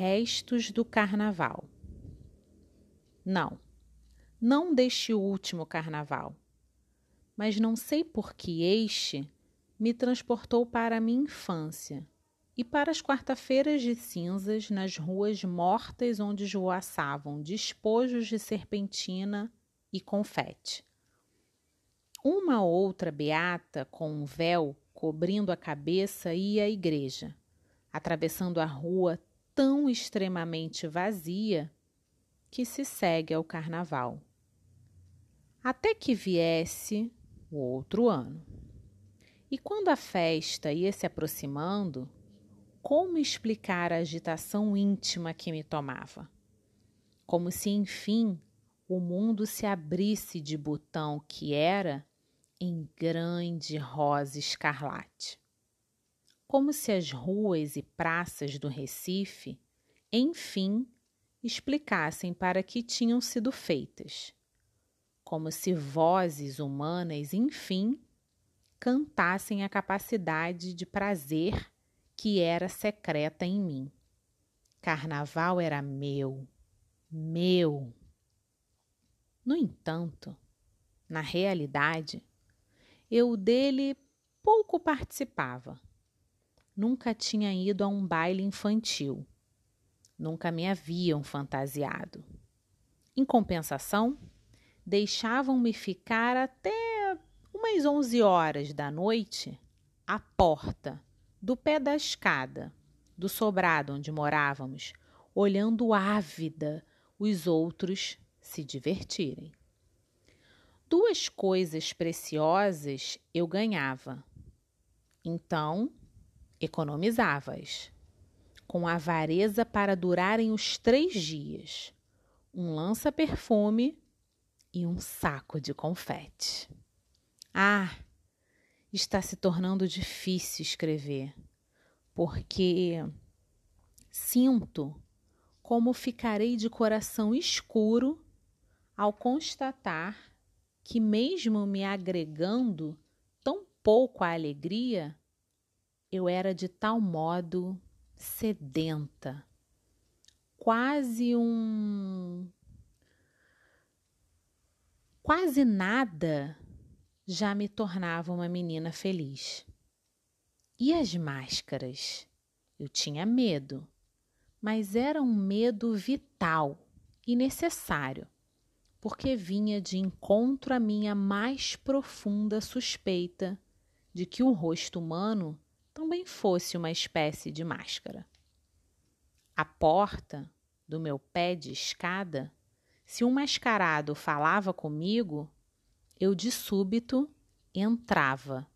restos do carnaval. Não, não deste último carnaval, mas não sei por que este me transportou para a minha infância e para as quarta-feiras de cinzas nas ruas mortas onde esvoaçavam despojos de serpentina e confete. Uma outra beata com um véu cobrindo a cabeça ia à igreja, atravessando a rua tão extremamente vazia que se segue ao carnaval. Até que viesse o outro ano. E quando a festa ia se aproximando, como explicar a agitação íntima que me tomava? Como se, enfim, o mundo se abrisse de botão que era em grande rosa escarlate. Como se as ruas e praças do Recife, enfim, explicassem para que tinham sido feitas. Como se vozes humanas, enfim, cantassem a capacidade de prazer que era secreta em mim. Carnaval era meu, meu. No entanto, na realidade, eu dele pouco participava. Nunca tinha ido a um baile infantil. Nunca me haviam fantasiado. Em compensação, deixavam-me ficar até umas onze horas da noite à porta do pé da escada do sobrado onde morávamos, olhando ávida os outros se divertirem. Duas coisas preciosas eu ganhava. Então, economizava-as, com avareza para durarem os três dias: um lança-perfume e um saco de confete. Ah! está se tornando difícil escrever, porque sinto como ficarei de coração escuro ao constatar que, mesmo me agregando tão pouco à alegria, eu era de tal modo sedenta, quase um. quase nada já me tornava uma menina feliz. E as máscaras? Eu tinha medo, mas era um medo vital e necessário, porque vinha de encontro à minha mais profunda suspeita de que o rosto humano também fosse uma espécie de máscara. A porta do meu pé de escada, se um mascarado falava comigo, eu de súbito entrava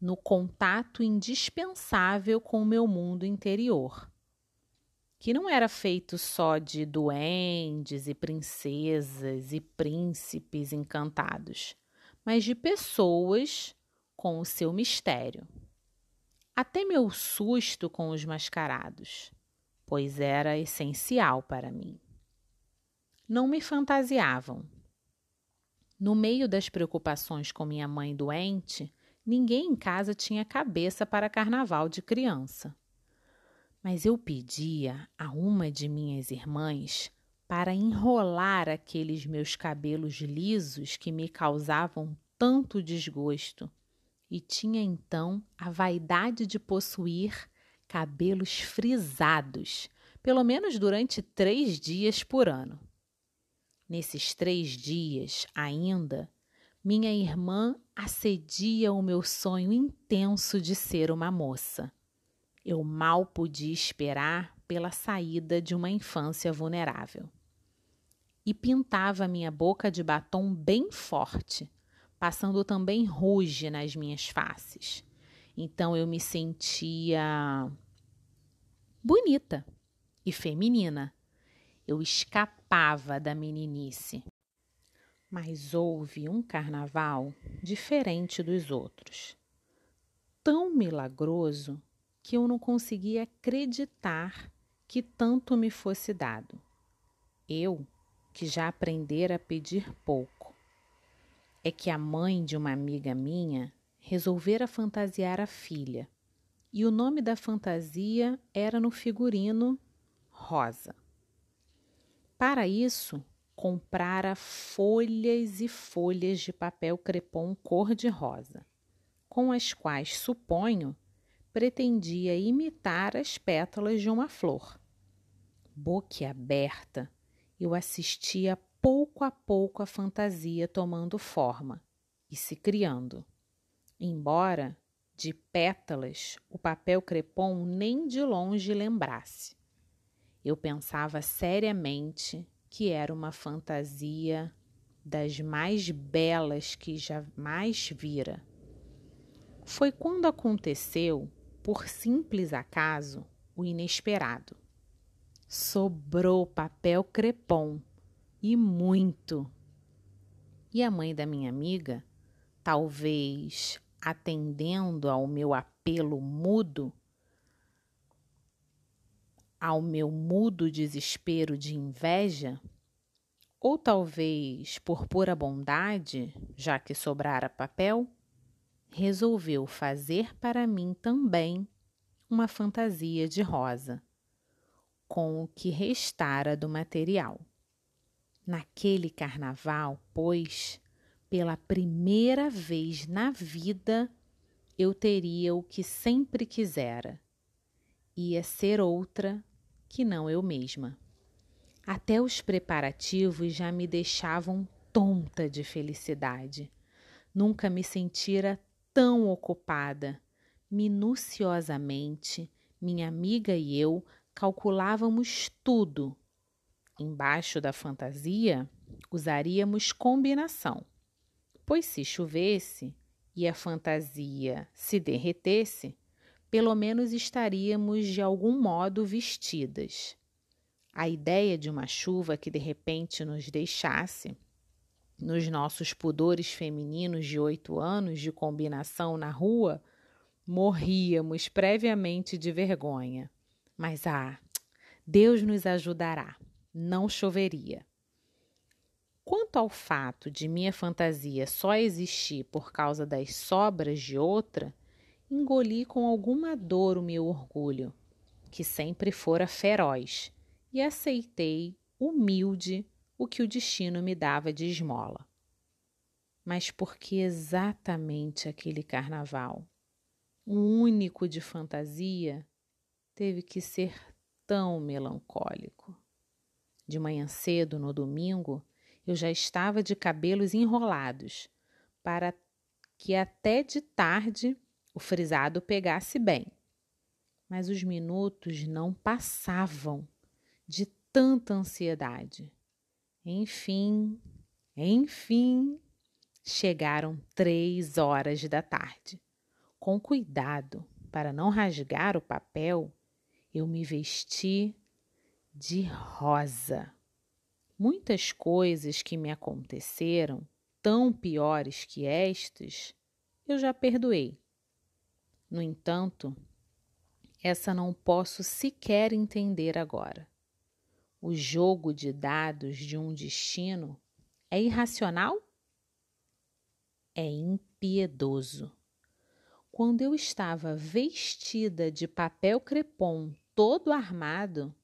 no contato indispensável com o meu mundo interior, que não era feito só de duendes e princesas e príncipes encantados, mas de pessoas com o seu mistério. Até meu susto com os mascarados, pois era essencial para mim. Não me fantasiavam no meio das preocupações com minha mãe doente, ninguém em casa tinha cabeça para carnaval de criança. Mas eu pedia a uma de minhas irmãs para enrolar aqueles meus cabelos lisos que me causavam tanto desgosto, e tinha então a vaidade de possuir cabelos frisados, pelo menos durante três dias por ano. Nesses três dias, ainda, minha irmã assedia o meu sonho intenso de ser uma moça. Eu mal podia esperar pela saída de uma infância vulnerável. E pintava minha boca de batom bem forte, passando também ruge nas minhas faces. Então eu me sentia bonita e feminina eu escapava da meninice. Mas houve um carnaval diferente dos outros. Tão milagroso que eu não conseguia acreditar que tanto me fosse dado. Eu, que já aprendera a pedir pouco. É que a mãe de uma amiga minha resolvera fantasiar a filha, e o nome da fantasia era no figurino rosa. Para isso, comprara folhas e folhas de papel crepom cor-de-rosa, com as quais, suponho, pretendia imitar as pétalas de uma flor. Boquiaberta, eu assistia pouco a pouco a fantasia tomando forma e se criando. Embora de pétalas o papel crepom nem de longe lembrasse. Eu pensava seriamente que era uma fantasia das mais belas que jamais vira. Foi quando aconteceu, por simples acaso, o inesperado. Sobrou papel crepom e muito. E a mãe da minha amiga, talvez atendendo ao meu apelo mudo, ao meu mudo desespero de inveja, ou talvez por pura bondade, já que sobrara papel, resolveu fazer para mim também uma fantasia de rosa, com o que restara do material. Naquele carnaval, pois, pela primeira vez na vida, eu teria o que sempre quisera. Ia ser outra que não eu mesma. Até os preparativos já me deixavam tonta de felicidade. Nunca me sentira tão ocupada. Minuciosamente, minha amiga e eu calculávamos tudo Embaixo da fantasia, usaríamos combinação, pois se chovesse e a fantasia se derretesse, pelo menos estaríamos de algum modo vestidas. A ideia de uma chuva que de repente nos deixasse, nos nossos pudores femininos de oito anos de combinação na rua, morríamos previamente de vergonha. Mas ah, Deus nos ajudará não choveria. Quanto ao fato de minha fantasia só existir por causa das sobras de outra, engoli com alguma dor o meu orgulho, que sempre fora feroz, e aceitei, humilde, o que o destino me dava de esmola. Mas por que exatamente aquele carnaval, o único de fantasia, teve que ser tão melancólico? De manhã cedo, no domingo, eu já estava de cabelos enrolados, para que até de tarde o frisado pegasse bem. Mas os minutos não passavam de tanta ansiedade. Enfim, enfim, chegaram três horas da tarde. Com cuidado para não rasgar o papel, eu me vesti de rosa. Muitas coisas que me aconteceram, tão piores que estas, eu já perdoei. No entanto, essa não posso sequer entender agora. O jogo de dados de um destino é irracional? É impiedoso. Quando eu estava vestida de papel crepom todo armado,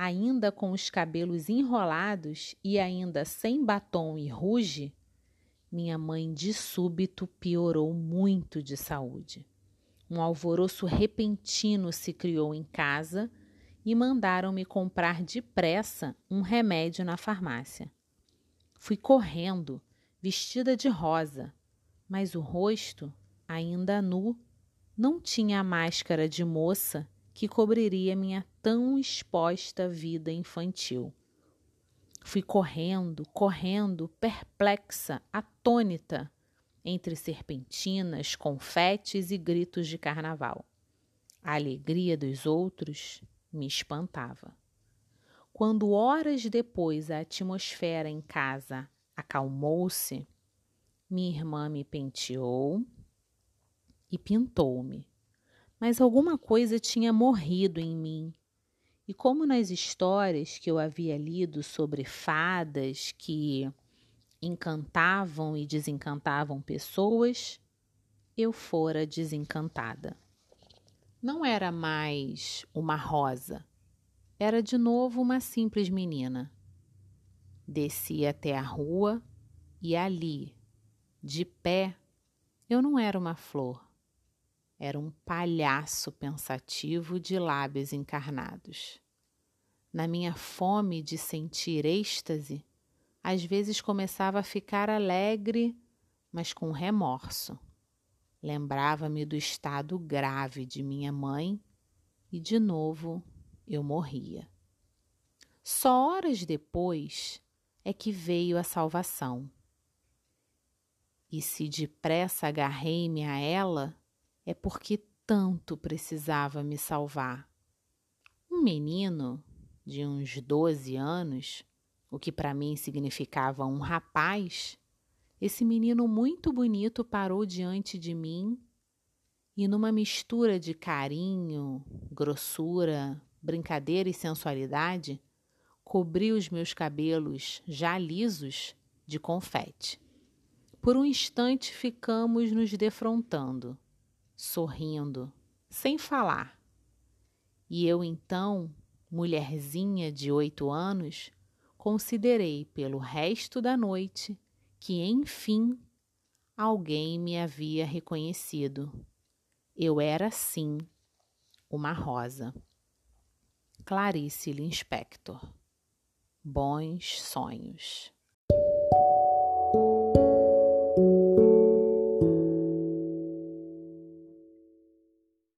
ainda com os cabelos enrolados e ainda sem batom e ruge, minha mãe de súbito piorou muito de saúde. Um alvoroço repentino se criou em casa e mandaram-me comprar depressa um remédio na farmácia. Fui correndo, vestida de rosa, mas o rosto, ainda nu, não tinha a máscara de moça que cobriria minha tão exposta vida infantil. Fui correndo, correndo, perplexa, atônita, entre serpentinas, confetes e gritos de carnaval. A alegria dos outros me espantava. Quando horas depois a atmosfera em casa acalmou-se, minha irmã me penteou e pintou-me mas alguma coisa tinha morrido em mim. E como nas histórias que eu havia lido sobre fadas que encantavam e desencantavam pessoas, eu fora desencantada. Não era mais uma rosa, era de novo uma simples menina. Desci até a rua e ali, de pé, eu não era uma flor. Era um palhaço pensativo de lábios encarnados. Na minha fome de sentir êxtase, às vezes começava a ficar alegre, mas com remorso. Lembrava-me do estado grave de minha mãe e de novo eu morria. Só horas depois é que veio a salvação. E se depressa agarrei-me a ela, é porque tanto precisava me salvar. Um menino de uns doze anos, o que para mim significava um rapaz, esse menino muito bonito parou diante de mim e, numa mistura de carinho, grossura, brincadeira e sensualidade, cobriu os meus cabelos já lisos de confete. Por um instante ficamos nos defrontando, sorrindo, sem falar. E eu então, mulherzinha de oito anos, considerei pelo resto da noite que, enfim, alguém me havia reconhecido. Eu era, sim, uma rosa. Clarice Lispector. Bons sonhos.